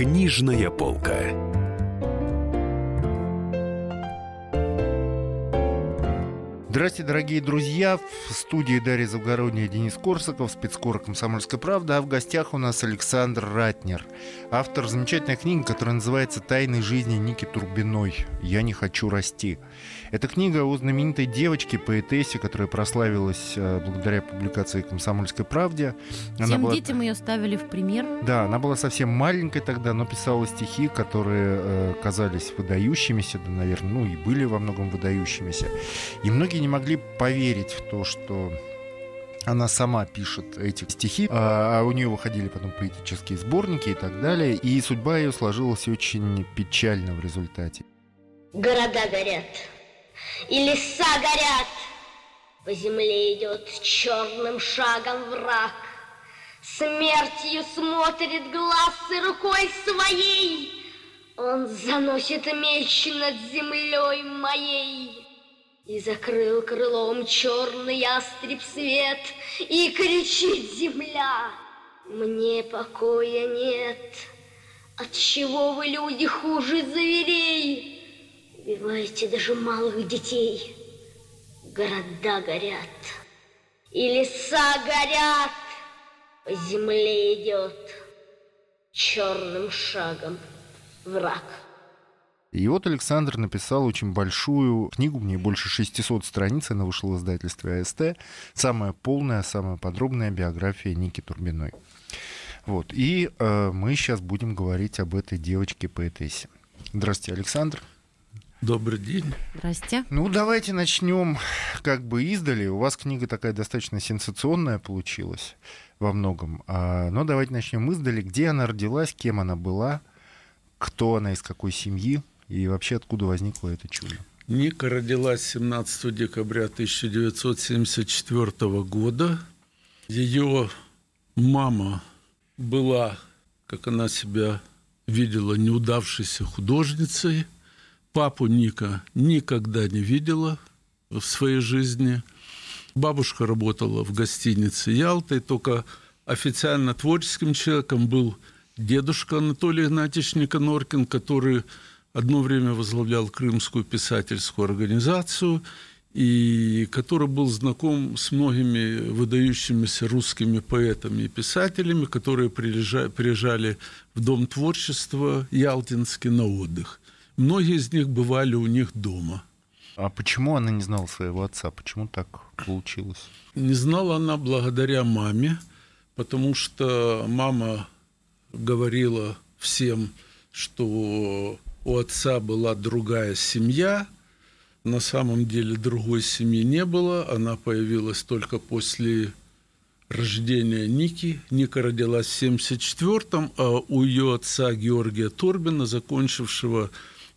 Книжная полка. Здравствуйте, дорогие друзья. В студии Дарья Завгородняя, Денис Корсаков, спецкор «Комсомольская правда». А в гостях у нас Александр Ратнер, автор замечательной книги, которая называется «Тайны жизни Ники Турбиной. Я не хочу расти». Это книга о знаменитой девочке, поэтессе, которая прославилась э, благодаря публикации «Комсомольской правде». Она Всем была... детям ее ставили в пример. Да, она была совсем маленькой тогда, но писала стихи, которые э, казались выдающимися, да, наверное, ну и были во многом выдающимися. И многие не могли поверить в то, что она сама пишет эти стихи, а, а у нее выходили потом поэтические сборники и так далее, и судьба ее сложилась очень печально в результате. Города горят, и леса горят, по земле идет черным шагом враг. Смертью смотрит глаз и рукой своей, Он заносит меч над землей моей. И закрыл крылом черный ястреб свет, И кричит земля, мне покоя нет. От чего вы, люди, хуже зверей? Убиваете даже малых детей. Города горят, и леса горят, По земле идет черным шагом враг. И вот Александр написал очень большую книгу, мне больше 600 страниц, она вышла в издательстве АСТ. Самая полная, самая подробная биография Ники Турбиной. Вот. И э, мы сейчас будем говорить об этой девочке-поэтессе. Здравствуйте, Александр. Добрый день. Здрасте. Ну, давайте начнем как бы издали. У вас книга такая достаточно сенсационная получилась во многом. А, но давайте начнем издали. Где она родилась, кем она была, кто она, из какой семьи, и вообще откуда возникло это чудо? Ника родилась 17 декабря 1974 года. Ее мама была, как она себя видела, неудавшейся художницей. Папу Ника никогда не видела в своей жизни. Бабушка работала в гостинице Ялты, только официально творческим человеком был дедушка Анатолий Игнатьевич Никоноркин, который одно время возглавлял Крымскую писательскую организацию и который был знаком с многими выдающимися русскими поэтами и писателями, которые приезжали в Дом творчества Ялтинский на отдых. Многие из них бывали у них дома. А почему она не знала своего отца? Почему так получилось? Не знала она благодаря маме, потому что мама говорила всем, что у отца была другая семья, на самом деле другой семьи не было, она появилась только после рождения Ники. Ника родилась в 1974-м, а у ее отца Георгия Торбина, закончившего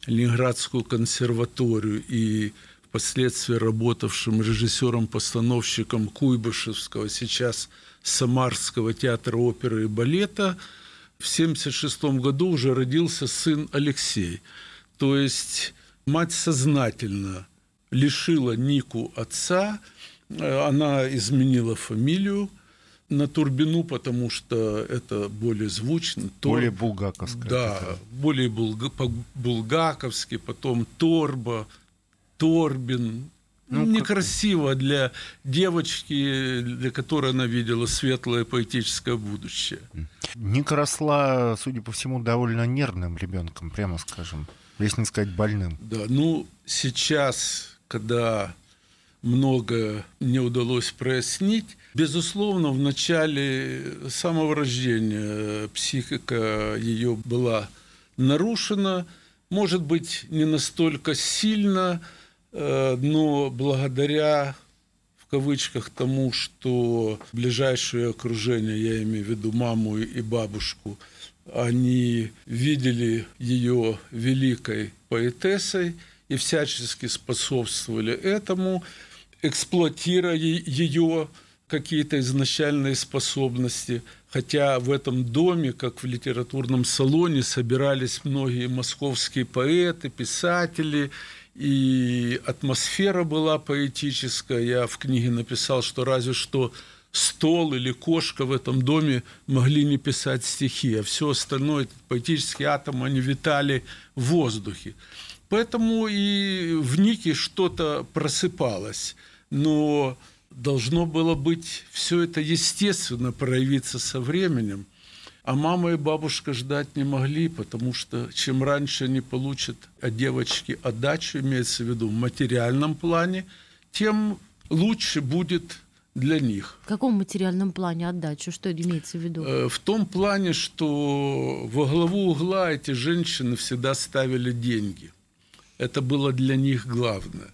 Ленинградскую консерваторию и впоследствии работавшим режиссером-постановщиком Куйбышевского, сейчас Самарского театра оперы и балета – в 1976 году уже родился сын Алексей. То есть мать сознательно лишила Нику отца, э, она изменила фамилию на Турбину, потому что это более звучно. Более булгаковское. Да, это. более булга, булгаковски, потом Торба, Торбин, ну, некрасиво как... для девочки, для которой она видела светлое поэтическое будущее. Ника росла, судя по всему, довольно нервным ребенком, прямо скажем, если не сказать больным. Да, ну сейчас, когда много не удалось прояснить. Безусловно, в начале самого рождения психика ее была нарушена, может быть, не настолько сильно, но благодаря в кавычках тому, что ближайшее окружение, я имею в виду маму и бабушку, они видели ее великой поэтессой и всячески способствовали этому, эксплуатируя ее какие-то изначальные способности, хотя в этом доме, как в литературном салоне, собирались многие московские поэты, писатели – и атмосфера была поэтическая. Я в книге написал, что разве что стол или кошка в этом доме могли не писать стихи, а все остальное, поэтические атомы, они витали в воздухе. Поэтому и в Нике что-то просыпалось. Но должно было быть все это естественно проявиться со временем. А мама и бабушка ждать не могли, потому что чем раньше они получат от девочки отдачу, имеется в виду в материальном плане, тем лучше будет для них. В каком материальном плане отдачу? Что имеется в виду? Э, в том плане, что во главу угла эти женщины всегда ставили деньги. Это было для них главное.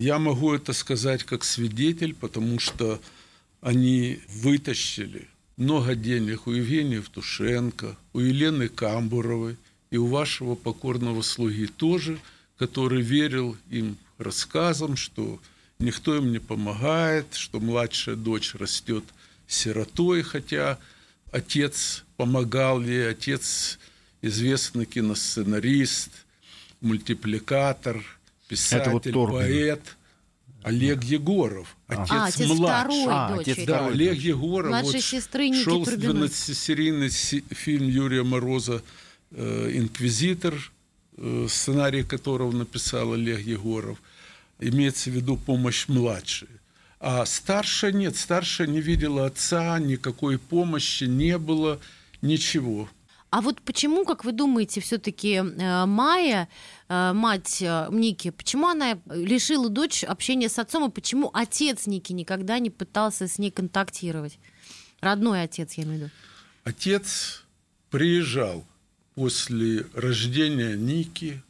Я могу это сказать как свидетель, потому что они вытащили много денег у Евгения Евтушенко, у Елены Камбуровой и у вашего покорного слуги тоже, который верил им рассказам, что никто им не помогает, что младшая дочь растет сиротой, хотя отец помогал ей, отец известный киносценарист, мультипликатор, писатель, вот поэт. Олег Егоров, отец а, отец младший. А, отец да, Олег Егоров. Младшей вот, сестры Ники Шел 12-серийный фильм Юрия Мороза э, «Инквизитор», э, сценарий которого написал Олег Егоров – имеется в виду помощь младшей. А старшая нет, старшая не видела отца, никакой помощи не было, ничего. А вот почему, как вы думаете, все-таки э, Майя, мать э, Ники, почему она лишила дочь общения с отцом, и почему отец Ники никогда не пытался с ней контактировать? Родной отец, я имею в виду. Отец приезжал после рождения Ники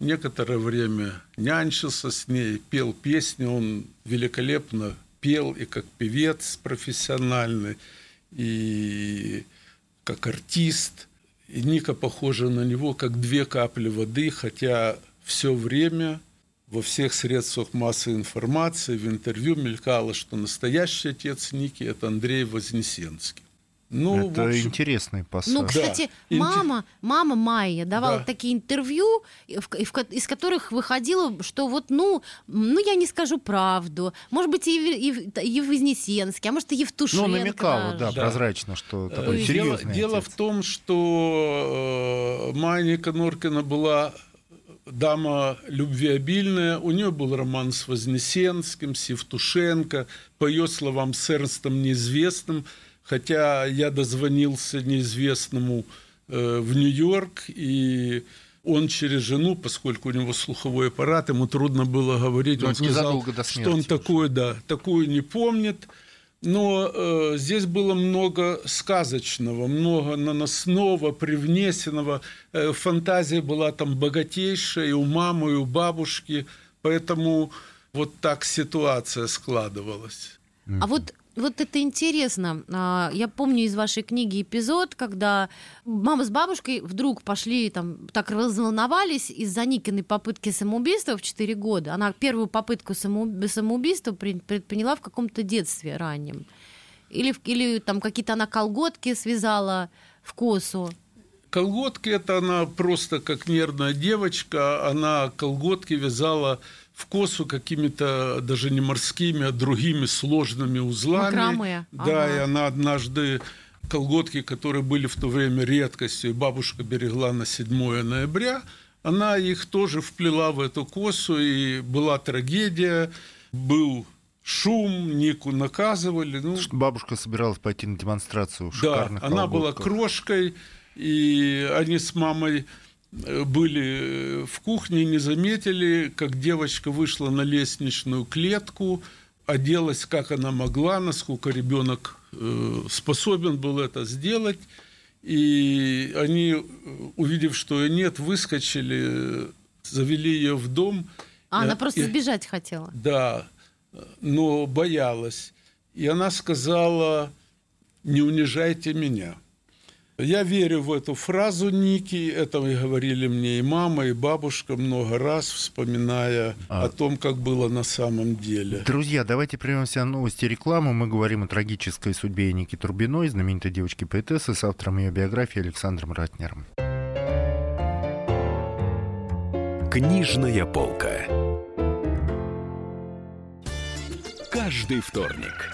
некоторое время нянчился с ней, пел песни, он великолепно пел и как певец профессиональный, и как артист. И Ника похожа на него, как две капли воды, хотя все время во всех средствах массовой информации, в интервью мелькало, что настоящий отец Ники – это Андрей Вознесенский. Ну, это общем... интересный пассаж. Ну, кстати, да. мама, мама Майя давала да. такие интервью, из которых выходило, что вот, ну, ну, я не скажу правду. Может быть, и, и, и Вознесенский, а может, и Евтушенко. Ну, намекала, да, да, прозрачно, что э, такой дело, серьезный Дело отец. в том, что э, Майя Ника Норкина была дама любвеобильная, у нее был роман с Вознесенским, с Евтушенко, по ее словам, с Эрнстом Неизвестным – хотя я дозвонился неизвестному э, в Нью-Йорк, и он через жену, поскольку у него слуховой аппарат, ему трудно было говорить, Но он сказал, что он такое, да, такую не помнит. Но э, здесь было много сказочного, много наносного, привнесенного. Э, фантазия была там богатейшая и у мамы, и у бабушки. Поэтому вот так ситуация складывалась. А вот вот это интересно. А, я помню из вашей книги эпизод, когда мама с бабушкой вдруг пошли, там, так разволновались из-за Никиной попытки самоубийства в 4 года. Она первую попытку самоубийства предприняла в каком-то детстве раннем. Или, или там какие-то она колготки связала в косу. Колготки – это она просто как нервная девочка. Она колготки вязала в косу какими-то даже не морскими, а другими сложными узлами. Макраме. Да, ага. и она однажды колготки, которые были в то время редкостью, и бабушка берегла на 7 ноября, она их тоже вплела в эту косу, и была трагедия, был шум, Нику наказывали. Ну, Что бабушка собиралась пойти на демонстрацию шикарных Да, она была крошкой, и они с мамой были в кухне, не заметили, как девочка вышла на лестничную клетку, оделась как она могла, насколько ребенок э, способен был это сделать. И они, увидев, что ее нет, выскочили, завели ее в дом. А, она просто и, сбежать хотела. Да, но боялась. И она сказала, не унижайте меня. Я верю в эту фразу Ники, это говорили мне и мама, и бабушка много раз, вспоминая а. о том, как было на самом деле. Друзья, давайте прервемся на новости рекламы. Мы говорим о трагической судьбе Ники Турбиной, знаменитой девочки-поэтессы, с автором ее биографии Александром Ратнером. Книжная полка. Каждый вторник –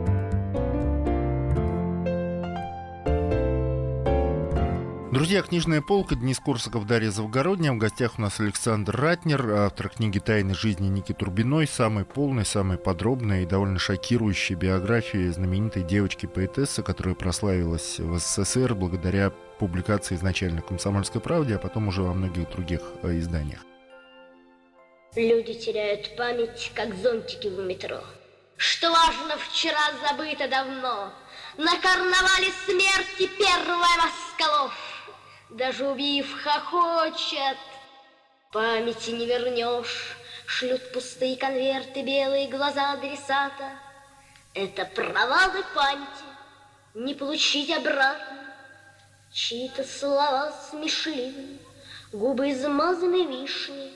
Друзья, книжная полка, Денис Корсаков, Дарья Завгородняя. В гостях у нас Александр Ратнер, автор книги «Тайны жизни Ники Турбиной», самой полной, самой подробной и довольно шокирующей биографии знаменитой девочки-поэтессы, которая прославилась в СССР благодаря публикации изначально «Комсомольской правде», а потом уже во многих других э, изданиях. Люди теряют память, как зонтики в метро. Что важно, вчера забыто давно. На карнавале смерти первая Москалов. Даже убив, хохочет. Памяти не вернешь, Шлют пустые конверты, белые глаза адресата. Это провалы памяти, не получить обратно. Чьи-то слова смешливые, губы измазаны вишней.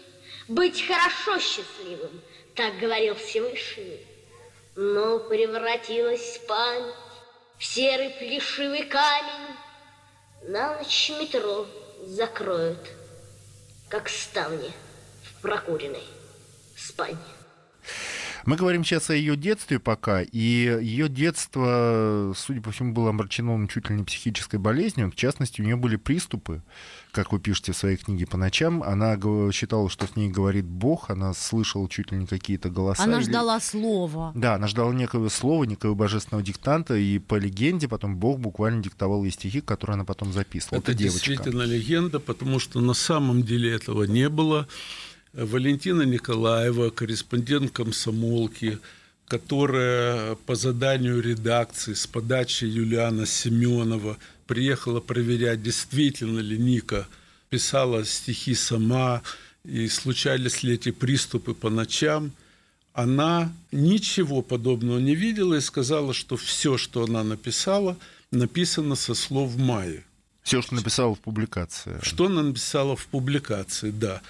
Быть хорошо счастливым, так говорил Всевышний. Но превратилась память в серый плешивый камень, на ночь метро закроют, как ставни в прокуренной спальне. Мы говорим сейчас о ее детстве пока, и ее детство, судя по всему, было омрачено чуть ли не психической болезнью. В частности, у нее были приступы, как вы пишете в своей книге по ночам. Она считала, что с ней говорит Бог, она слышала чуть ли не какие-то голоса. Она или... ждала слова. Да, она ждала некого слова, некого божественного диктанта, и по легенде потом Бог буквально диктовал ей стихи, которые она потом записывала. Это, Это действительно легенда, потому что на самом деле этого не было. Валентина Николаева, корреспондент комсомолки, которая по заданию редакции с подачи Юлиана Семенова приехала проверять, действительно ли Ника писала стихи сама, и случались ли эти приступы по ночам, она ничего подобного не видела и сказала, что все, что она написала, написано со слов Майи. Все, что написала в публикации. Что она написала в публикации, да.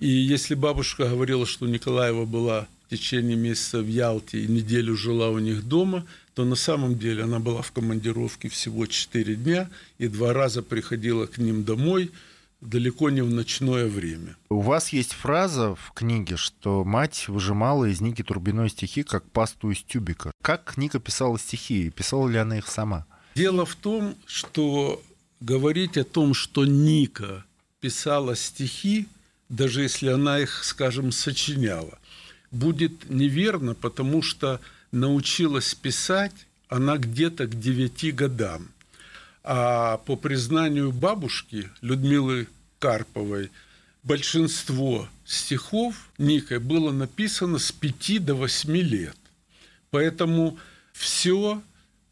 И если бабушка говорила, что Николаева была в течение месяца в Ялте и неделю жила у них дома, то на самом деле она была в командировке всего 4 дня и два раза приходила к ним домой, далеко не в ночное время. У вас есть фраза в книге, что мать выжимала из Ники Турбиной стихи, как пасту из тюбика. Как Ника писала стихи? Писала ли она их сама? Дело в том, что говорить о том, что Ника писала стихи, даже если она их, скажем, сочиняла, будет неверно, потому что научилась писать она где-то к девяти годам. А по признанию бабушки Людмилы Карповой, большинство стихов Никой было написано с пяти до восьми лет. Поэтому все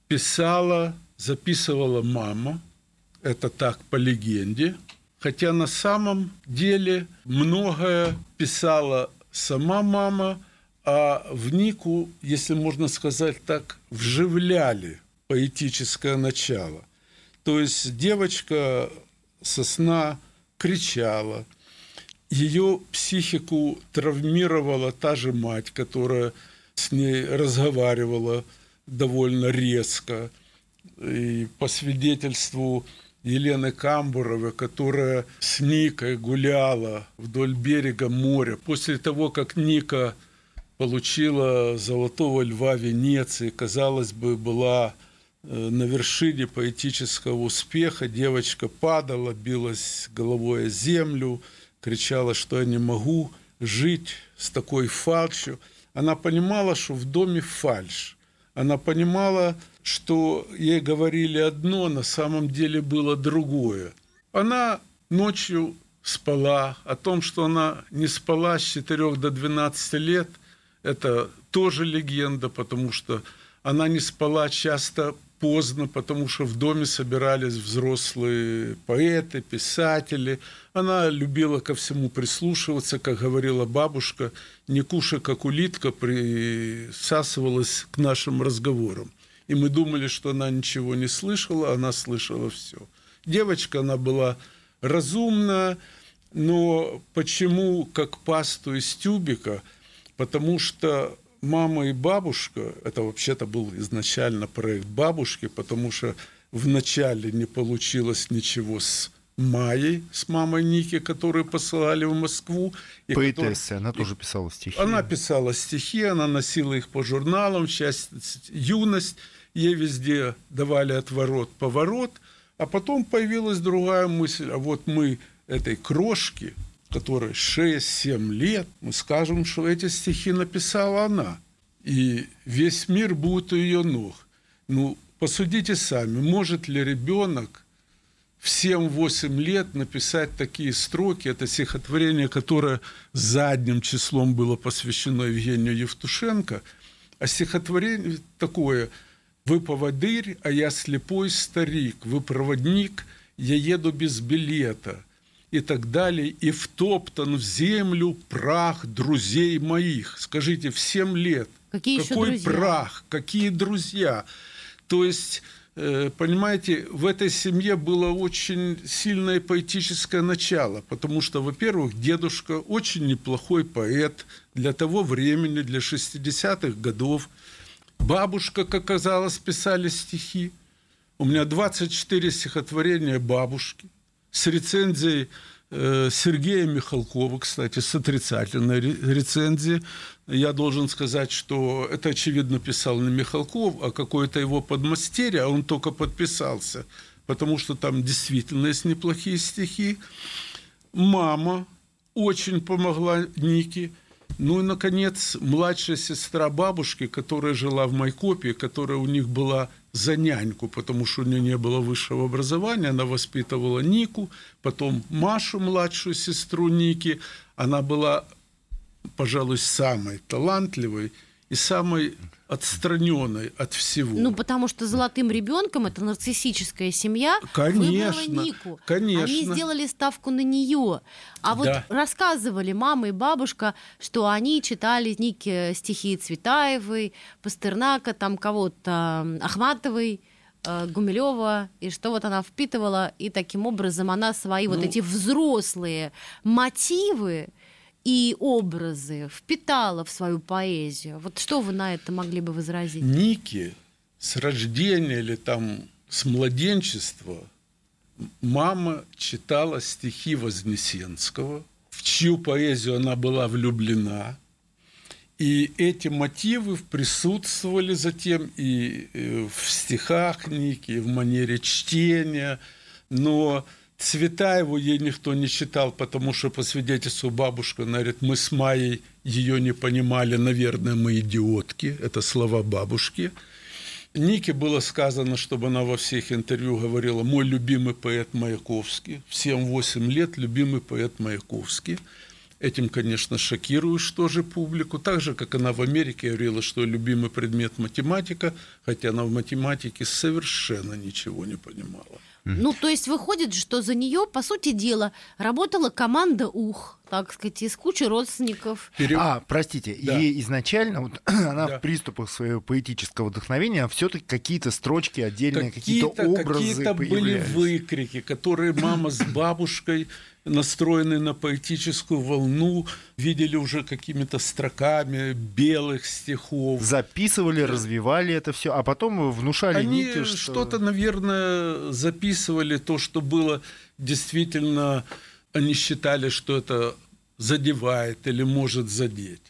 писала, записывала мама, это так по легенде – Хотя на самом деле многое писала сама мама, а в Нику, если можно сказать так, вживляли поэтическое начало. То есть девочка со сна кричала, ее психику травмировала та же мать, которая с ней разговаривала довольно резко. И по свидетельству Елены Камбуровой, которая с Никой гуляла вдоль берега моря. После того, как Ника получила золотого льва Венеции, казалось бы, была э, на вершине поэтического успеха. Девочка падала, билась головой о землю, кричала, что я не могу жить с такой фальшью. Она понимала, что в доме фальш. Она понимала, что ей говорили одно, на самом деле было другое. Она ночью спала, о том, что она не спала с 4 до 12 лет, это тоже легенда, потому что она не спала часто поздно, потому что в доме собирались взрослые поэты, писатели. Она любила ко всему прислушиваться, как говорила бабушка, не куша, как улитка, присасывалась к нашим разговорам. И мы думали, что она ничего не слышала, она слышала все. Девочка, она была разумна, но почему как пасту из тюбика? Потому что мама и бабушка, это вообще-то был изначально проект бабушки, потому что вначале не получилось ничего с Майей, с мамой Ники, которые посылали в Москву. И Поэтесса, которые... она тоже писала стихи. Она писала стихи, она носила их по журналам, часть юность, ей везде давали отворот, поворот, а потом появилась другая мысль, а вот мы этой крошки, которой 6-7 лет, мы скажем, что эти стихи написала она. И весь мир будет у ее ног. Ну, посудите сами, может ли ребенок в 7-8 лет написать такие строки. Это стихотворение, которое задним числом было посвящено Евгению Евтушенко. А стихотворение такое «Вы поводырь, а я слепой старик, вы проводник, я еду без билета» и так далее, и втоптан в землю прах друзей моих. Скажите, в 7 лет. Какие Какой еще друзья? прах, какие друзья. То есть, э, понимаете, в этой семье было очень сильное поэтическое начало, потому что, во-первых, дедушка очень неплохой поэт для того времени, для 60-х годов. Бабушка, как оказалось, писали стихи. У меня 24 стихотворения бабушки с рецензией э, Сергея Михалкова, кстати, с отрицательной рецензией. Я должен сказать, что это, очевидно, писал не Михалков, а какой-то его подмастерье, а он только подписался, потому что там действительно есть неплохие стихи. Мама очень помогла Нике. Ну и, наконец, младшая сестра бабушки, которая жила в Майкопе, которая у них была за няньку, потому что у нее не было высшего образования. Она воспитывала Нику, потом Машу, младшую сестру Ники. Она была, пожалуй, самой талантливой и самой отстраненной от всего. Ну, потому что золотым ребенком это нарциссическая семья конечно, выбрала Нику. Конечно. Они сделали ставку на нее. А вот Да. рассказывали мама и бабушка, что они читали Нике стихи Цветаевой, Пастернака, там кого-то Ахматовой. э, Гумилева, и что вот она впитывала, и таким образом она свои вот Ну. эти взрослые мотивы и образы впитала в свою поэзию. Вот что вы на это могли бы возразить? Ники с рождения или там с младенчества мама читала стихи Вознесенского, в чью поэзию она была влюблена. И эти мотивы присутствовали затем и э, в стихах Ники, и в манере чтения. Но Цветаеву ей никто не читал, потому что по свидетельству бабушка, она говорит, мы с Майей ее не понимали, наверное, мы идиотки. Это слова бабушки. Нике было сказано, чтобы она во всех интервью говорила, мой любимый поэт Маяковский. В 7-8 лет любимый поэт Маяковский. Этим, конечно, шокируешь тоже публику. Так же, как она в Америке говорила, что любимый предмет математика, хотя она в математике совершенно ничего не понимала. Ну, то есть выходит, что за нее, по сути дела, работала команда УХ, так сказать, из кучи родственников. Пере- А, простите, Да. и изначально вот, она Да. в приступах своего поэтического вдохновения все-таки какие-то строчки отдельные, какие-то, образы какие-то были выкрики, которые мама с бабушкой, настроенные на поэтическую волну, видели уже какими-то строками белых стихов. Записывали, развивали это все, а потом внушали Они Нике, что... что-то, наверное, записывали, то, что было действительно, они считали, что это задевает или может задеть.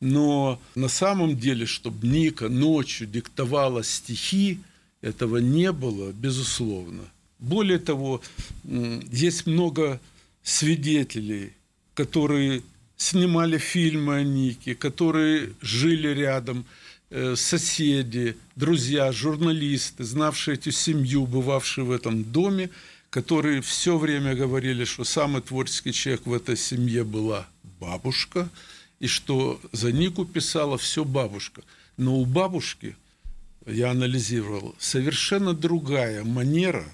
Но на самом деле, чтобы Ника ночью диктовала стихи, этого не было, безусловно. Более того, есть много свидетелей, которые снимали фильмы о Нике, которые жили рядом, э, соседи, друзья, журналисты, знавшие эту семью, бывавшие в этом доме, которые все время говорили, что самый творческий человек в этой семье была бабушка, и что за Нику писала все бабушка. Но у бабушки я анализировал, совершенно другая манера,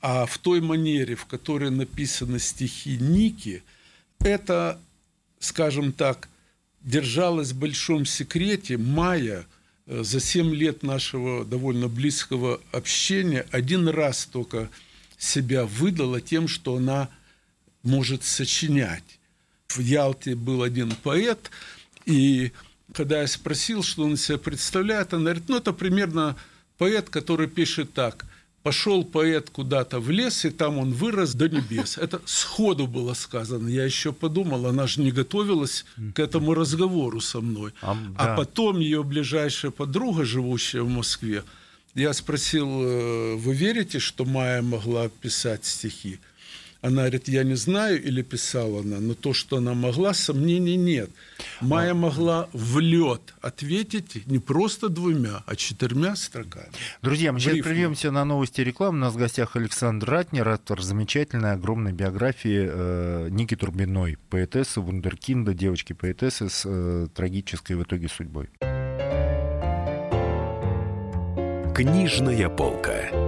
а в той манере, в которой написаны стихи Ники, это, скажем так, держалось в большом секрете Майя э, за 7 лет нашего довольно близкого общения один раз только себя выдала тем, что она может сочинять. В Ялте был один поэт, и когда я спросил, что он себя представляет, он говорит, ну, это примерно поэт, который пишет так – Пошел поэт куда-то в лес, и там он вырос до небес. Это сходу было сказано. Я еще подумал, она же не готовилась к этому разговору со мной. А, а потом ее ближайшая подруга, живущая в Москве, я спросил, «Э, вы верите, что Майя могла писать стихи? Она говорит, я не знаю, или писала она, но то, что она могла, сомнений нет. Майя а... могла в лед ответить не просто двумя, а четырьмя строками. Друзья, мы сейчас прервемся на новости рекламы. У нас в гостях Александр Ратнер, автор замечательной, огромной биографии э, Ники Турбиной, поэтессы, вундеркинда, девочки-поэтессы с э, трагической в итоге судьбой. Книжная полка.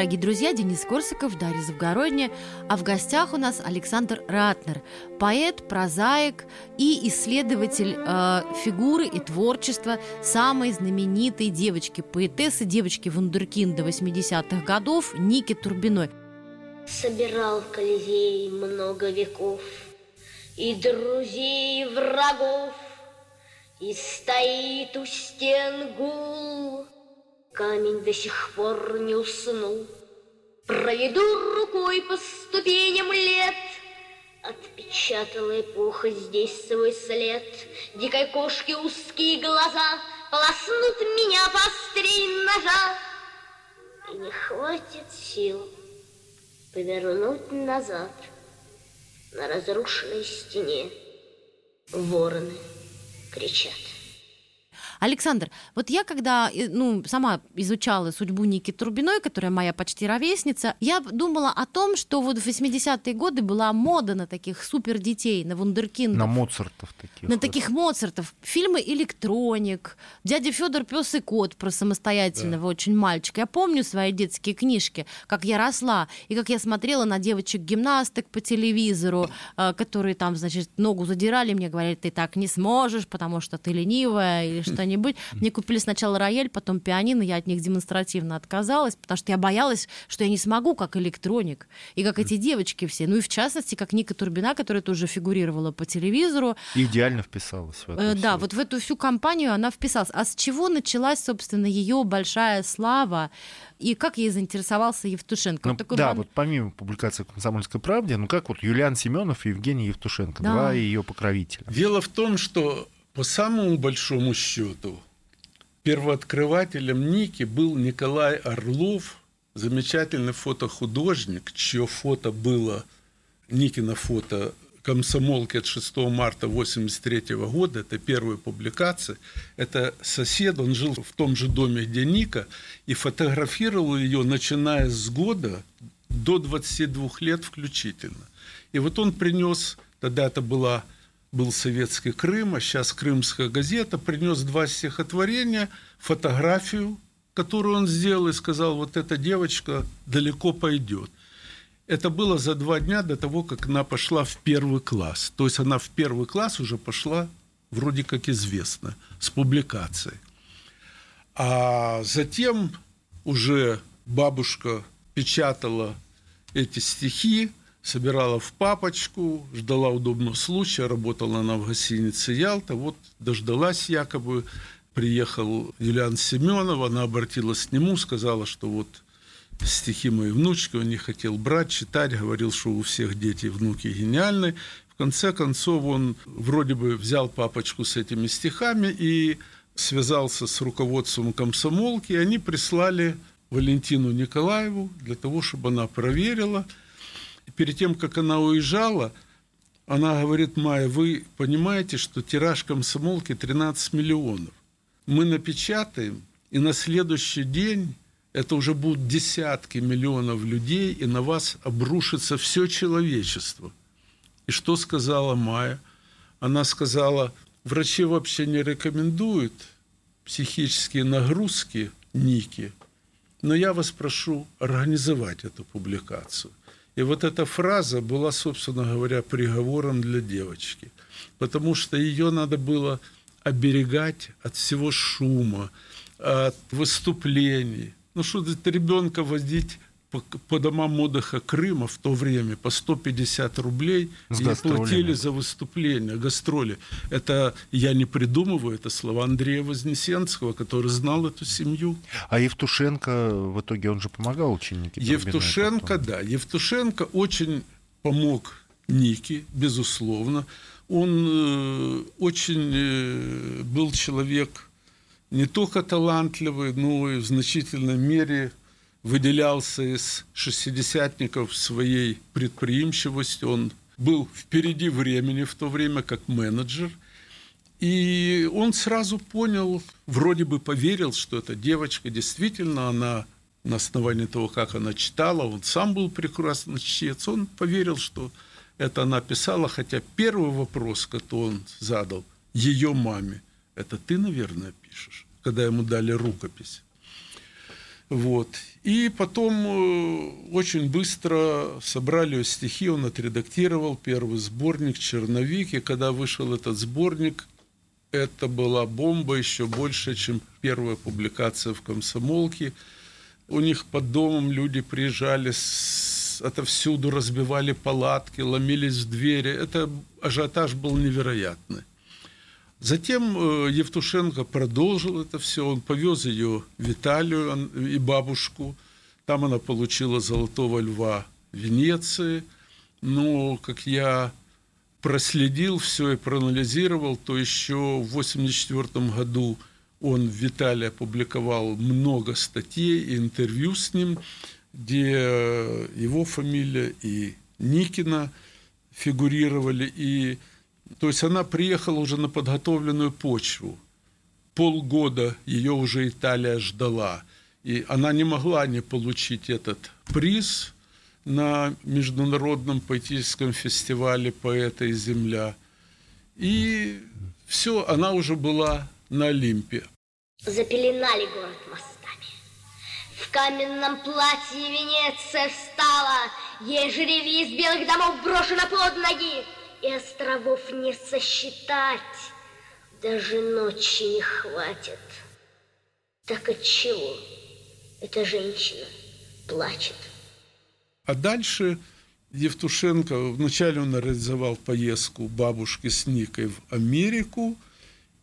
Дорогие друзья, Денис Корсаков, Дарья Завгородняя, а в гостях у нас Александр Ратнер, поэт, прозаик и исследователь э, фигуры и творчества самой знаменитой девочки, поэтессы, девочки вундеркинда 80-х годов Ники Турбиной. Собирал Колизей много веков и друзей, и врагов, и стоит у стен гул – Камень до сих пор не уснул. Проведу рукой по ступеням лет, Отпечатала эпоха здесь свой след. Дикой кошки узкие глаза Полоснут меня по острей ножа. И не хватит сил повернуть назад На разрушенной стене Вороны кричат. Александр, вот я когда э, ну, сама изучала судьбу Ники Турбиной, которая моя почти ровесница, я думала о том, что вот в 80-е годы была мода на таких супер детей, на вундеркиндов. На Моцартов таких. На вот. таких Моцартов. Фильмы «Электроник», «Дядя Федор пес и кот» про самостоятельного да. очень мальчика. Я помню свои детские книжки, как я росла, и как я смотрела на девочек-гимнасток по телевизору, э, которые там, значит, ногу задирали, мне говорили, ты так не сможешь, потому что ты ленивая или что что-нибудь. Мне купили сначала рояль, потом пианино, я от них демонстративно отказалась, потому что я боялась, что я не смогу, как электроник, и как эти девочки все. Ну и в частности, как Ника Турбина, которая тоже фигурировала по телевизору. идеально вписалась в это. Э, да, вот в эту всю компанию она вписалась. А с чего началась, собственно, ее большая слава? И как ей заинтересовался Евтушенко? Ну, вот да, мам... вот помимо публикации в «Комсомольской правде», ну как вот Юлиан Семенов и Евгений Евтушенко, да. два ее покровителя. Дело в том, что по самому большому счету, первооткрывателем Ники был Николай Орлов, замечательный фотохудожник, чье фото было, Никино фото комсомолки от 6 марта 1983 года, это первая публикация, это сосед, он жил в том же доме, где Ника, и фотографировал ее, начиная с года до 22 лет включительно. И вот он принес, тогда это была был советский Крым, а сейчас Крымская газета, принес два стихотворения, фотографию, которую он сделал, и сказал, вот эта девочка далеко пойдет. Это было за два дня до того, как она пошла в первый класс. То есть она в первый класс уже пошла, вроде как известно, с публикацией. А затем уже бабушка печатала эти стихи, собирала в папочку, ждала удобного случая, работала она в гостинице «Ялта», вот дождалась якобы, приехал Юлиан Семенов, она обратилась к нему, сказала, что вот стихи моей внучки он не хотел брать, читать, говорил, что у всех дети и внуки гениальны. В конце концов он вроде бы взял папочку с этими стихами и связался с руководством комсомолки, и они прислали Валентину Николаеву для того, чтобы она проверила. Перед тем, как она уезжала, она говорит, Майя, вы понимаете, что тираж комсомолки 13 миллионов. Мы напечатаем, и на следующий день это уже будут десятки миллионов людей, и на вас обрушится все человечество. И что сказала Майя? Она сказала, врачи вообще не рекомендуют психические нагрузки Ники, но я вас прошу организовать эту публикацию. И вот эта фраза была, собственно говоря, приговором для девочки, потому что ее надо было оберегать от всего шума, от выступлений. Ну что ребенка водить по, по домам отдыха Крыма в то время по 150 рублей С и платили за выступление, гастроли. Это я не придумываю, это слова Андрея Вознесенского, который знал эту семью. А Евтушенко в итоге он же помогал очень Никите Евтушенко, да, Евтушенко очень помог Нике, безусловно. Он э, очень э, был человек не только талантливый, но и в значительной мере выделялся из шестидесятников своей предприимчивостью. Он был впереди времени в то время как менеджер. И он сразу понял, вроде бы поверил, что эта девочка действительно, она на основании того, как она читала, он сам был прекрасный чтец, он поверил, что это она писала, хотя первый вопрос, который он задал ее маме, это ты, наверное, пишешь, когда ему дали рукопись. Вот. И потом э, очень быстро собрали стихи, он отредактировал первый сборник «Черновик», и когда вышел этот сборник, это была бомба еще больше, чем первая публикация в «Комсомолке». У них под домом люди приезжали с... отовсюду, разбивали палатки, ломились в двери. Это ажиотаж был невероятный. Затем э, Евтушенко продолжил это все. Он повез ее в Италию и бабушку. Там она получила золотого льва Венеции. Но, как я проследил все и проанализировал, то еще в 1984 году он в Италии опубликовал много статей и интервью с ним, где его фамилия и Никина фигурировали. И, то есть она приехала уже на подготовленную почву. Полгода ее уже Италия ждала. И она не могла не получить этот приз на международном поэтическом фестивале «Поэта и земля». И все, она уже была на Олимпе. Запеленали город мостами. В каменном платье Венеция встала, Ей жеребий из белых домов брошено под ноги, И островов не сосчитать, Даже ночи не хватит. Так отчего эта женщина плачет? А дальше Евтушенко, вначале он организовал поездку бабушки с Никой в Америку,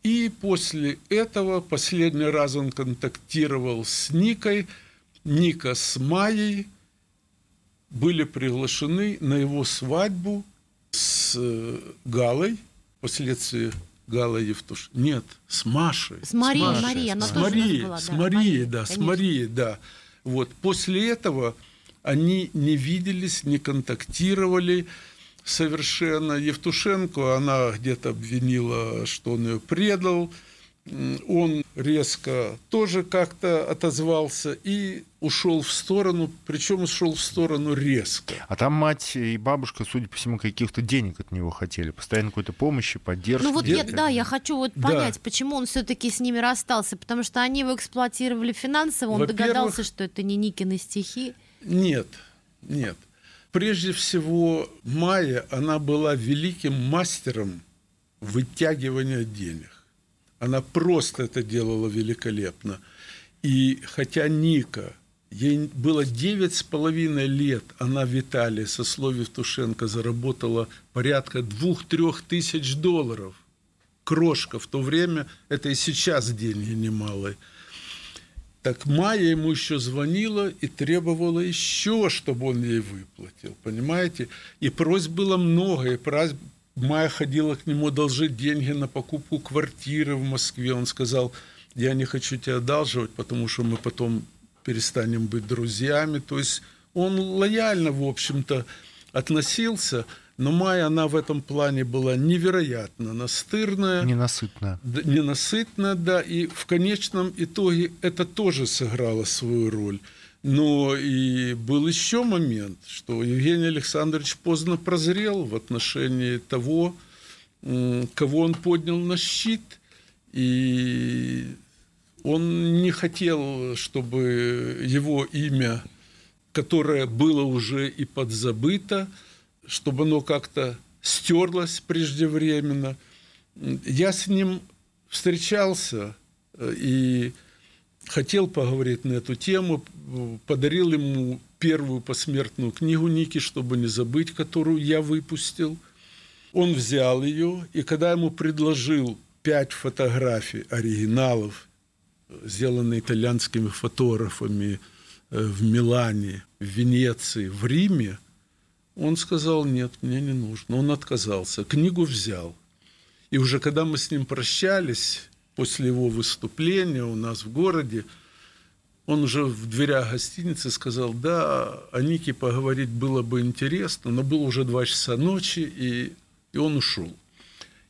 и после этого последний раз он контактировал с Никой, Ника с Майей были приглашены на его свадьбу с э, Галой, впоследствии Гала Евтуш. Нет, с Машей. С Марией, Машей, Мария, она с С тоже у нас Марией, была, с да, Марией, да, с. Марией, да. Вот после этого они не виделись, не контактировали совершенно. Евтушенко, она где-то обвинила, что он ее предал. Он резко тоже как-то отозвался и ушел в сторону, причем ушел в сторону резко. А там мать и бабушка, судя по всему, каких-то денег от него хотели. Постоянно какой-то помощи, поддержки. Ну вот я, Где- да, я хочу вот Да. понять, почему он все-таки с ними расстался, потому что они его эксплуатировали финансово, он догадался, что это не Никины стихи. Нет, нет. Прежде всего, Майя, она была великим мастером вытягивания денег. Она просто это делала великолепно. И хотя Ника, ей было девять с половиной лет, она в со слове Евтушенко заработала порядка двух-трех тысяч долларов. Крошка в то время, это и сейчас деньги немалые. Так Майя ему еще звонила и требовала еще, чтобы он ей выплатил, понимаете? И просьб было много, и просьб Майя ходила к нему одолжить деньги на покупку квартиры в Москве. Он сказал, я не хочу тебя одалживать, потому что мы потом перестанем быть друзьями. То есть он лояльно, в общем-то, относился, но Майя, она в этом плане была невероятно настырная. Ненасытная. Да, ненасытная, да, и в конечном итоге это тоже сыграло свою роль. Но и был еще момент, что Евгений Александрович поздно прозрел в отношении того, кого он поднял на щит, и он не хотел, чтобы его имя, которое было уже и подзабыто, чтобы оно как-то стерлось преждевременно. Я с ним встречался э, и хотел поговорить на эту тему, подарил ему первую посмертную книгу Ники, чтобы не забыть, которую я выпустил. Он взял ее, и когда ему предложил пять фотографий оригиналов, сделанные итальянскими фотографами э, в Милане, в Венеции, в Риме, он сказал, нет, мне не нужно. Он отказался. Книгу взял. И уже когда мы с ним прощались, после его выступления у нас в городе, он уже в дверях гостиницы сказал, да, о Нике поговорить было бы интересно, но было уже два часа ночи, и, и он ушел.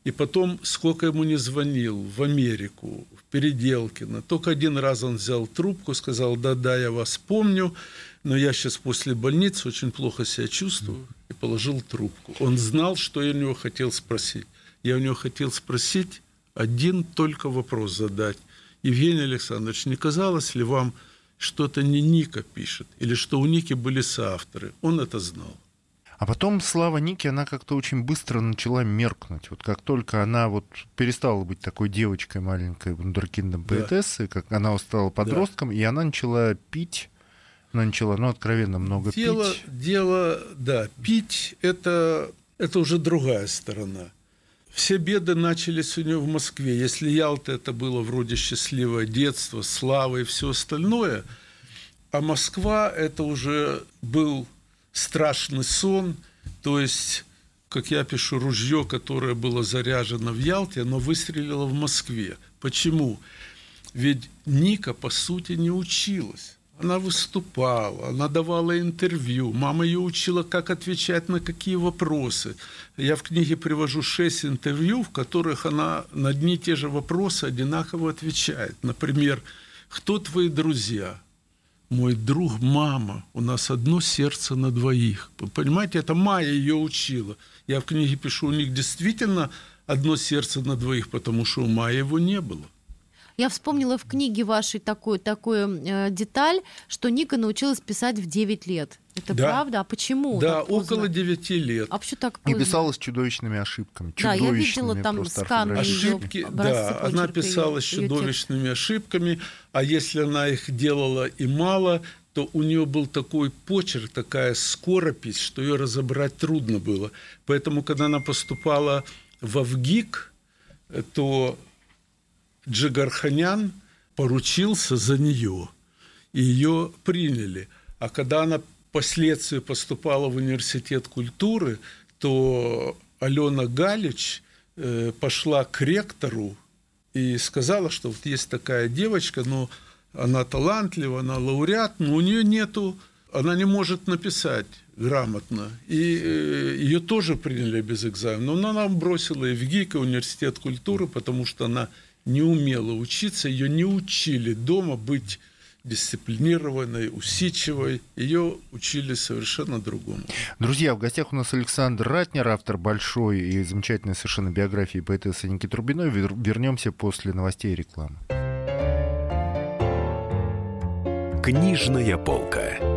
И потом, сколько ему не звонил, в Америку, в Переделкино, только один раз он взял трубку, сказал, да-да, я вас помню, но я сейчас после больницы очень плохо себя чувствую, и положил трубку. Он знал, что я у него хотел спросить. Я у него хотел спросить, один только вопрос задать. Евгений Александрович, не казалось ли вам, что-то не Ника пишет, или что у Ники были соавторы? Он это знал. А потом слава Ники, она как-то очень быстро начала меркнуть. Вот как только она вот перестала быть такой девочкой маленькой, вундеркиндом поэтессой, да. как она стала подростком, да. и она начала пить, она начала, ну, откровенно много дело, пить. Дело, да, пить это, это уже другая сторона все беды начались у него в Москве. Если Ялта это было вроде счастливое детство, слава и все остальное, а Москва это уже был страшный сон, то есть, как я пишу, ружье, которое было заряжено в Ялте, оно выстрелило в Москве. Почему? Ведь Ника, по сути, не училась. Она выступала, она давала интервью. Мама ее учила, как отвечать на какие вопросы. Я в книге привожу шесть интервью, в которых она на одни и те же вопросы одинаково отвечает. Например, «Кто твои друзья?» «Мой друг – мама. У нас одно сердце на двоих». Понимаете, это Майя ее учила. Я в книге пишу, у них действительно одно сердце на двоих, потому что у Майи его не было. Я вспомнила в книге вашей такую, такую э, деталь, что Ника научилась писать в 9 лет. Это да. правда? А почему? Да, около 9 лет. А почему так поздно? И писала с чудовищными ошибками. Да, я видела там сканы. Ошибки, да, она писала с чудовищными ее ошибками, а если она их делала и мало, то у нее был такой почерк, такая скоропись, что ее разобрать трудно было. Поэтому, когда она поступала в Авгик, то Джигарханян поручился за нее, и ее приняли. А когда она впоследствии поступала в университет культуры, то Алена Галич э, пошла к ректору и сказала, что вот есть такая девочка, но она талантлива, она лауреат, но у нее нету, она не может написать грамотно. И э, ее тоже приняли без экзамена. Но она бросила и в ГИК, и университет культуры, потому что она не умела учиться, ее не учили дома быть дисциплинированной, усидчивой. Ее учили совершенно другому. Друзья, в гостях у нас Александр Ратнер, автор большой и замечательной совершенно биографии поэтессы Ники Трубиной. Вернемся после новостей и рекламы. Книжная полка.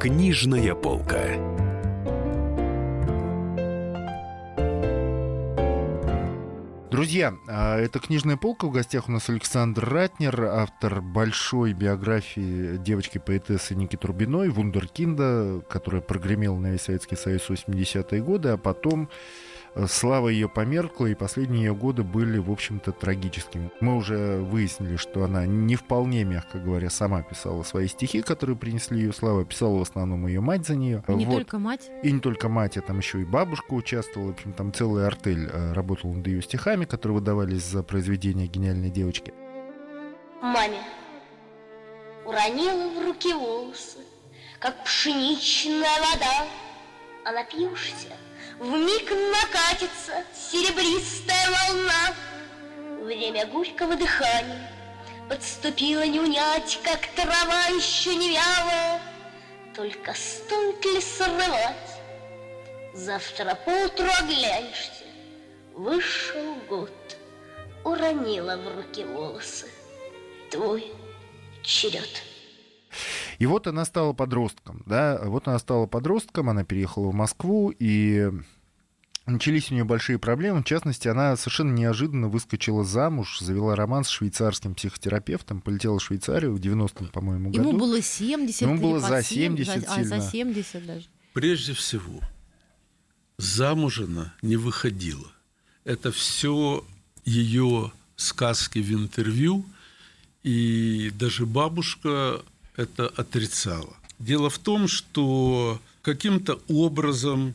Книжная полка. Друзья, а, это «Книжная полка». В гостях у нас Александр Ратнер, автор большой биографии девочки-поэтессы Ники Трубиной, вундеркинда, которая прогремела на весь Советский Союз в 80-е годы, а потом слава ее померкла, и последние ее годы были, в общем-то, трагическими. Мы уже выяснили, что она не вполне, мягко говоря, сама писала свои стихи, которые принесли ее славу. Писала в основном ее мать за нее. И не вот. только мать. И не только мать, а там еще и бабушка участвовала. В общем, там целый артель э, работал над ее стихами, которые выдавались за произведения гениальной девочки. Маме уронила в руки волосы, как пшеничная вода, а напьешься — в миг накатится серебристая волна. Время горького дыхания подступило не унять, как трава еще не вялая. Только стоит ли срывать? Завтра поутру оглянешься. Вышел год, уронила в руки волосы. Твой черед. И вот она стала подростком, да, вот она стала подростком, она переехала в Москву, и начались у нее большие проблемы. В частности, она совершенно неожиданно выскочила замуж, завела роман с швейцарским психотерапевтом, полетела в Швейцарию в 90-м, по-моему, году. Ему было 70 Ему было за под 70 за, а, сильно. за 70 даже. Прежде всего, замуж она не выходила. Это все ее сказки в интервью, и даже бабушка это отрицала. Дело в том, что каким-то образом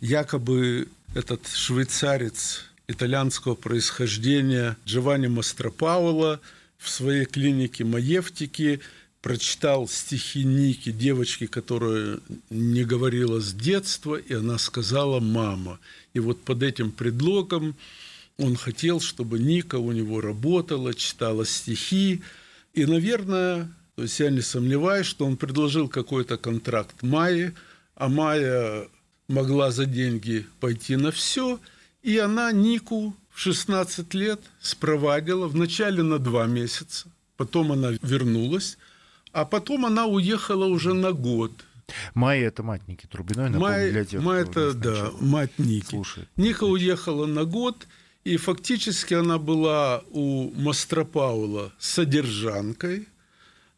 якобы этот швейцарец итальянского происхождения Джованни Мастропаула в своей клинике Маевтики прочитал стихи Ники, девочки, которая не говорила с детства, и она сказала «мама». И вот под этим предлогом он хотел, чтобы Ника у него работала, читала стихи. И, наверное, то есть я не сомневаюсь, что он предложил какой-то контракт Майе, а Майя могла за деньги пойти на все, и она Нику в 16 лет спровадила вначале на два месяца, потом она вернулась, а потом она уехала уже на год. Майя это мать Ники Трубиной, напомню, для тех, Май кто это, да, мать Ники. слушает. Ника уехала на год, и фактически она была у Мастропаула содержанкой,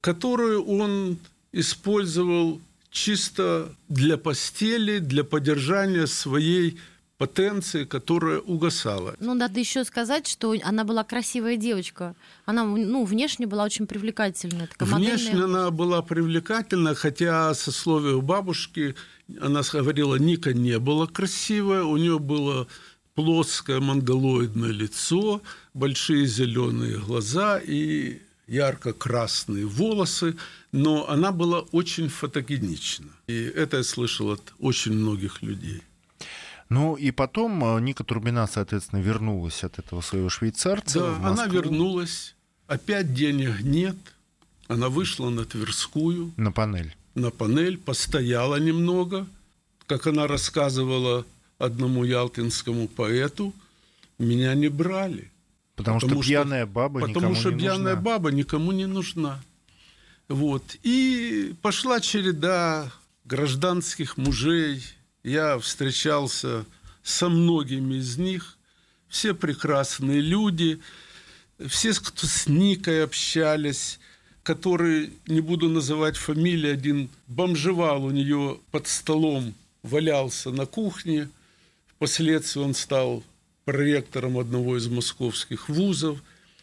которую он использовал чисто для постели, для поддержания своей потенции, которая угасала. Ну, надо еще сказать, что она была красивая девочка. Она, ну, внешне была очень привлекательная. Такая Внешне модельная. она была привлекательна, хотя со словия бабушки она говорила, Ника не была красивая, у нее было плоское монголоидное лицо, большие зеленые глаза и ярко-красные волосы, но она была очень фотогенична. И это я слышал от очень многих людей. Ну и потом э, Ника Турбина, соответственно, вернулась от этого своего швейцарца. Да, она вернулась, опять денег нет, она вышла на Тверскую, на панель. на панель, постояла немного, как она рассказывала одному ялтинскому поэту, меня не брали. Потому, что пьяная баба Потому никому что не пьяная нужна. баба никому не нужна. Вот. И пошла череда гражданских мужей. Я встречался со многими из них. Все прекрасные люди. Все, кто с Никой общались, которые, не буду называть фамилии, один бомжевал у нее под столом, валялся на кухне. Впоследствии он стал проректором одного из московских вузов.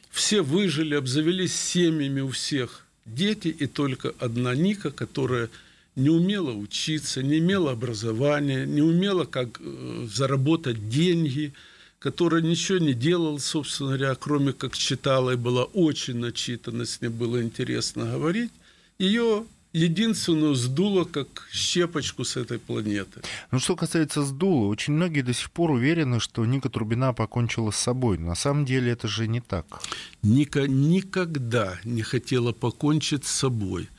Все выжили, обзавелись семьями у всех дети, и только одна Ника, которая не умела учиться, не имела образования, не умела как э, заработать деньги, которая ничего не делала, собственно говоря, кроме как читала и была очень начитана, с ней было интересно говорить, ее единственную сдуло как щепочку с этой планеты. Ну, что касается сдула, очень многие до сих пор уверены, что Ника Трубина покончила с собой. На самом деле это же не так. Ника никогда не хотела покончить с собой.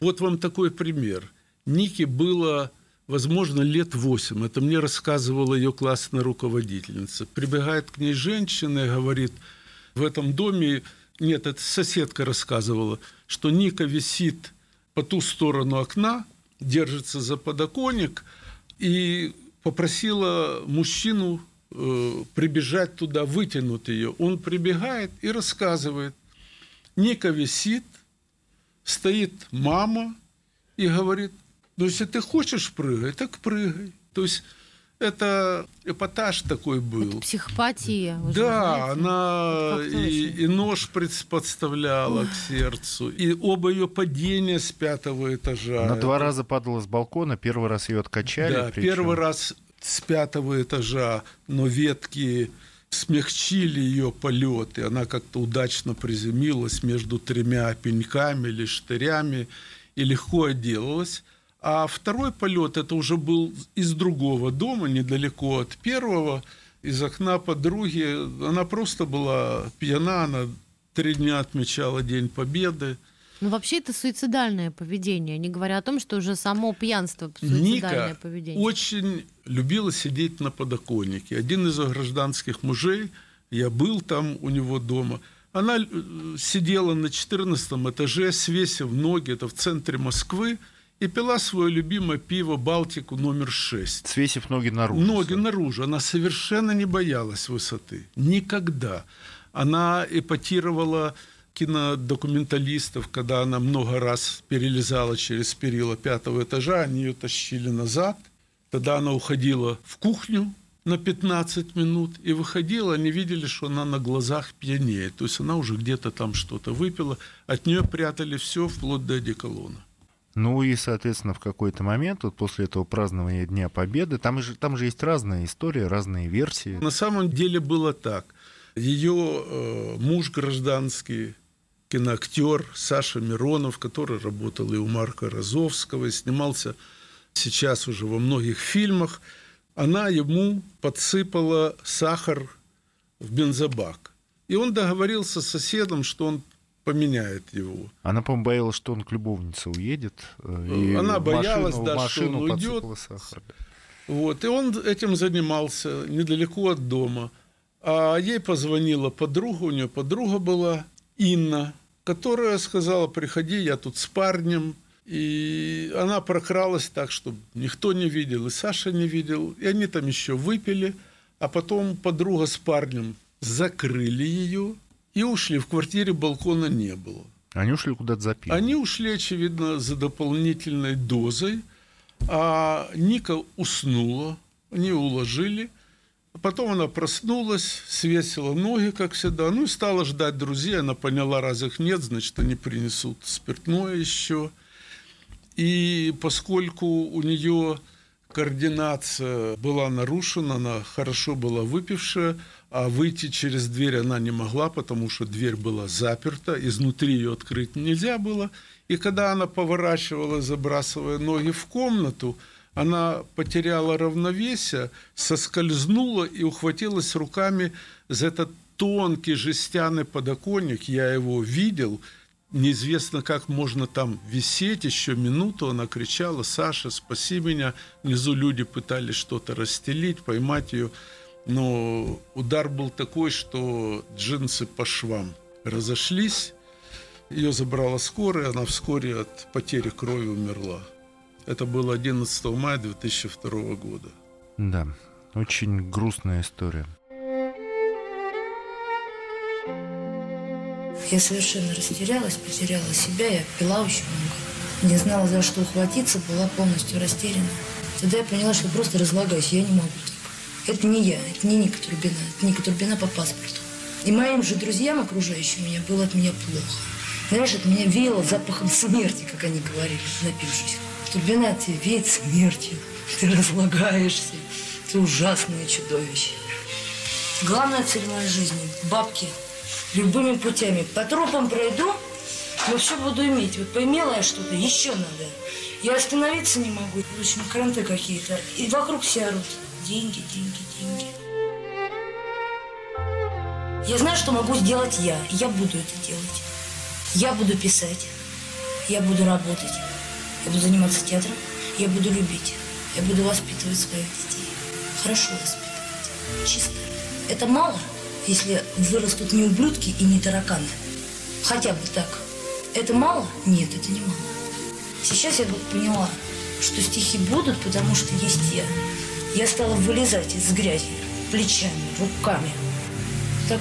Вот вам такой пример. Нике было, возможно, лет восемь. Это мне рассказывала ее классная руководительница. Прибегает к ней женщина и говорит, в этом доме, нет, это соседка рассказывала, что Ника висит по ту сторону окна, держится за подоконник и попросила мужчину э, прибежать туда, вытянуть ее. Он прибегает и рассказывает. Ника висит, стоит мама и говорит, ну, если ты хочешь прыгать, так прыгай. То есть это эпатаж такой был. Это психопатия. вы Да, знаете. она и, и нож подставляла к сердцу, и оба ее падения с пятого этажа. На два Это- раза падала с балкона, первый раз ее откачали. Да, причем. первый раз с пятого этажа, но ветки смягчили ее полет, и она как-то удачно приземлилась между тремя пеньками или штырями и легко отделалась. А второй полет это уже был из другого дома, недалеко от первого, из окна подруги. Она просто была пьяна, она три дня отмечала День Победы. Ну, вообще, это суицидальное поведение, не говоря о том, что уже само пьянство суицидальное Ника поведение. очень любила сидеть на подоконнике. Один из гражданских мужей, я был там у него дома, она э, сидела на 14 этаже, свесив ноги, это в центре Москвы, и пила свое любимое пиво «Балтику» номер 6. Свесив ноги наружу. Ноги наружу. Она совершенно не боялась высоты. Никогда. Она эпатировала кинодокументалистов, когда она много раз перелезала через перила пятого этажа, они ее тащили назад. Тогда она уходила в кухню на 15 минут и выходила, они видели, что она на глазах пьянеет. То есть она уже где-то там что-то выпила. От нее прятали все, вплоть до одеколона. Ну и, соответственно, в какой-то момент, вот после этого празднования Дня Победы, там же, там же есть разные истории, разные версии. На самом деле было так. Ее э, муж гражданский, киноактер Саша Миронов, который работал и у Марка Розовского, и снимался сейчас уже во многих фильмах, она ему подсыпала сахар в бензобак. И он договорился с соседом, что он поменяет его. Она, по-моему, боялась, что он к любовнице уедет. э, И Она боялась, машину, да, что машину он уйдет. сахар. Вот, и он этим занимался недалеко от дома. А ей позвонила подруга, у нее подруга была Инна, которая сказала, приходи, я тут с парнем. И она прокралась так, чтобы никто не видел, и Саша не видел. И они там еще выпили, а потом подруга с парнем закрыли ее и ушли. В квартире балкона не было. Они ушли куда-то за пивом. Они ушли, очевидно, за дополнительной дозой, а Ника уснула, они уложили. Потом она проснулась, свесила ноги, как всегда, ну и стала ждать друзей. Она поняла, раз их нет, значит, они принесут спиртное еще. И поскольку у нее координация была нарушена, она хорошо была выпившая, а выйти через дверь она не могла, потому что дверь была заперта, изнутри ее открыть нельзя было. И когда она поворачивала, забрасывая ноги в комнату, она потеряла равновесие, соскользнула и ухватилась руками за этот тонкий жестяный подоконник. Я его видел. Неизвестно, как можно там висеть. Еще минуту она кричала, Саша, спаси меня. Внизу люди пытались что-то расстелить, поймать ее. Но удар был такой, что джинсы по швам разошлись. Ее забрала скорая, она вскоре от потери крови умерла. Это было 11 мая 2002 года. Да, очень грустная история. Я совершенно растерялась, потеряла себя, я пила очень много. Не знала, за что ухватиться, была полностью растеряна. Тогда я поняла, что просто разлагаюсь, я не могу. Это не я, это не Ника Турбина, это Ника Турбина по паспорту. И моим же друзьям, окружающим меня, было от меня плохо. Знаешь, от меня веяло запахом смерти, как они говорили, напившись. Турбина от веет смертью. Ты разлагаешься. Ты ужасное чудовище. Главная цель моей жизни – бабки. Любыми путями. По тропам пройду, но все буду иметь. Вот поимела я что-то, еще надо. Я остановиться не могу. В общем, кранты какие-то. И вокруг все орут. Деньги, деньги, деньги. Я знаю, что могу сделать я. Я буду это делать. Я буду писать. Я буду работать. Я буду заниматься театром. Я буду любить. Я буду воспитывать своих детей. Хорошо воспитывать. Чисто. Это мало, если вырастут не ублюдки и не тараканы. Хотя бы так. Это мало? Нет, это не мало. Сейчас я вот поняла, что стихи будут, потому что есть я. Я стала вылезать из грязи плечами, руками, так,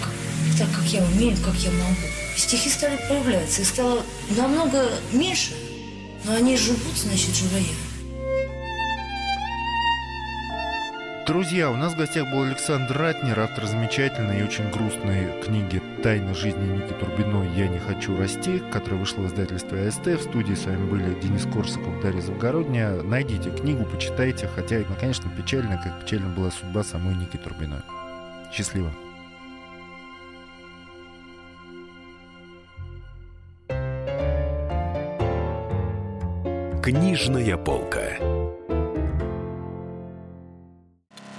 так как я умею, как я могу. Стихи стали появляться, и стало намного меньше, но они живут, значит, живу Друзья, у нас в гостях был Александр Ратнер, автор замечательной и очень грустной книги «Тайна жизни Ники Турбиной. Я не хочу расти», которая вышла в издательстве АСТ. В студии с вами были Денис Корсаков, Дарья Завгородняя. Найдите книгу, почитайте, хотя, ну, конечно, печально, как печально была судьба самой Ники Турбиной. Счастливо. Книжная полка.